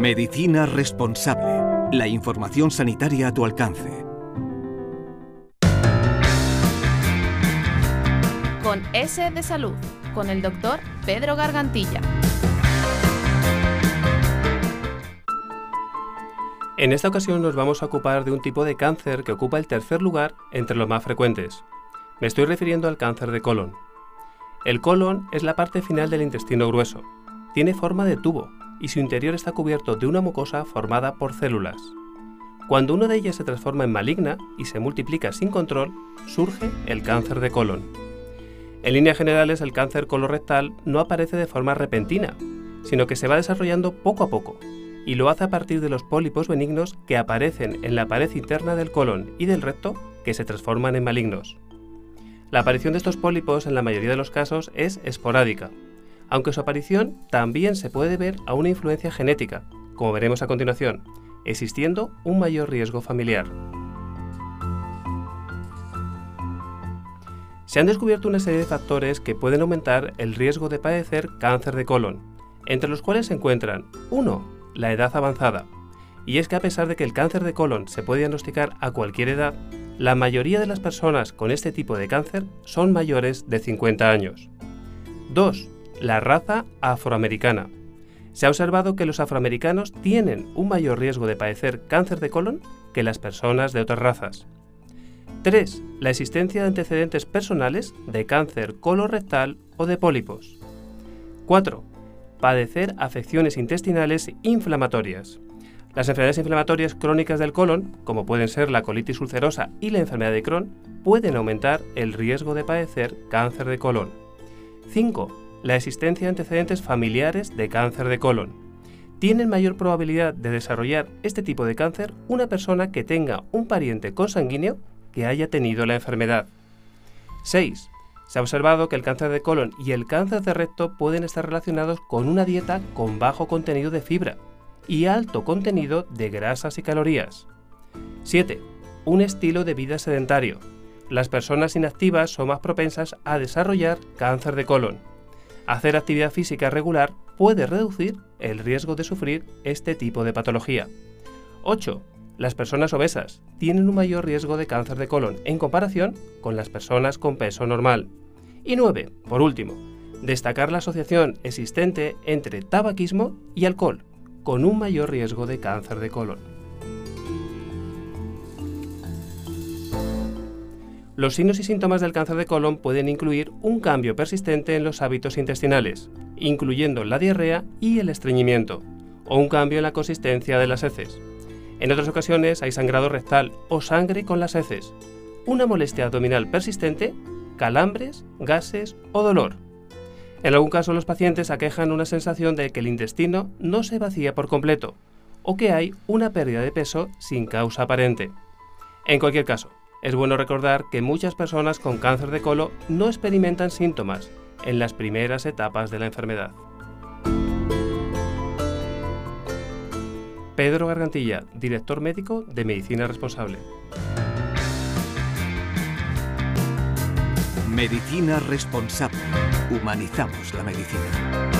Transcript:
Medicina responsable. La información sanitaria a tu alcance. Con S de Salud, con el doctor Pedro Gargantilla. En esta ocasión nos vamos a ocupar de un tipo de cáncer que ocupa el tercer lugar entre los más frecuentes. Me estoy refiriendo al cáncer de colon. El colon es la parte final del intestino grueso. Tiene forma de tubo y su interior está cubierto de una mucosa formada por células. Cuando una de ellas se transforma en maligna y se multiplica sin control, surge el cáncer de colon. En líneas generales, el cáncer colorectal no aparece de forma repentina, sino que se va desarrollando poco a poco, y lo hace a partir de los pólipos benignos que aparecen en la pared interna del colon y del recto que se transforman en malignos. La aparición de estos pólipos en la mayoría de los casos es esporádica, aunque su aparición también se puede ver a una influencia genética, como veremos a continuación, existiendo un mayor riesgo familiar. Se han descubierto una serie de factores que pueden aumentar el riesgo de padecer cáncer de colon, entre los cuales se encuentran 1. La edad avanzada. Y es que a pesar de que el cáncer de colon se puede diagnosticar a cualquier edad, la mayoría de las personas con este tipo de cáncer son mayores de 50 años. 2 la raza afroamericana. Se ha observado que los afroamericanos tienen un mayor riesgo de padecer cáncer de colon que las personas de otras razas. 3. La existencia de antecedentes personales de cáncer colorectal o de pólipos. 4. Padecer afecciones intestinales inflamatorias. Las enfermedades inflamatorias crónicas del colon, como pueden ser la colitis ulcerosa y la enfermedad de Crohn, pueden aumentar el riesgo de padecer cáncer de colon. 5 la existencia de antecedentes familiares de cáncer de colon. Tiene mayor probabilidad de desarrollar este tipo de cáncer una persona que tenga un pariente consanguíneo que haya tenido la enfermedad. 6. Se ha observado que el cáncer de colon y el cáncer de recto pueden estar relacionados con una dieta con bajo contenido de fibra y alto contenido de grasas y calorías. 7. Un estilo de vida sedentario. Las personas inactivas son más propensas a desarrollar cáncer de colon. Hacer actividad física regular puede reducir el riesgo de sufrir este tipo de patología. 8. Las personas obesas tienen un mayor riesgo de cáncer de colon en comparación con las personas con peso normal. Y 9. Por último, destacar la asociación existente entre tabaquismo y alcohol, con un mayor riesgo de cáncer de colon. Los signos y síntomas del cáncer de colon pueden incluir un cambio persistente en los hábitos intestinales, incluyendo la diarrea y el estreñimiento, o un cambio en la consistencia de las heces. En otras ocasiones hay sangrado rectal o sangre con las heces, una molestia abdominal persistente, calambres, gases o dolor. En algún caso los pacientes aquejan una sensación de que el intestino no se vacía por completo o que hay una pérdida de peso sin causa aparente. En cualquier caso, es bueno recordar que muchas personas con cáncer de colon no experimentan síntomas en las primeras etapas de la enfermedad. Pedro Gargantilla, director médico de Medicina Responsable. Medicina Responsable. Humanizamos la medicina.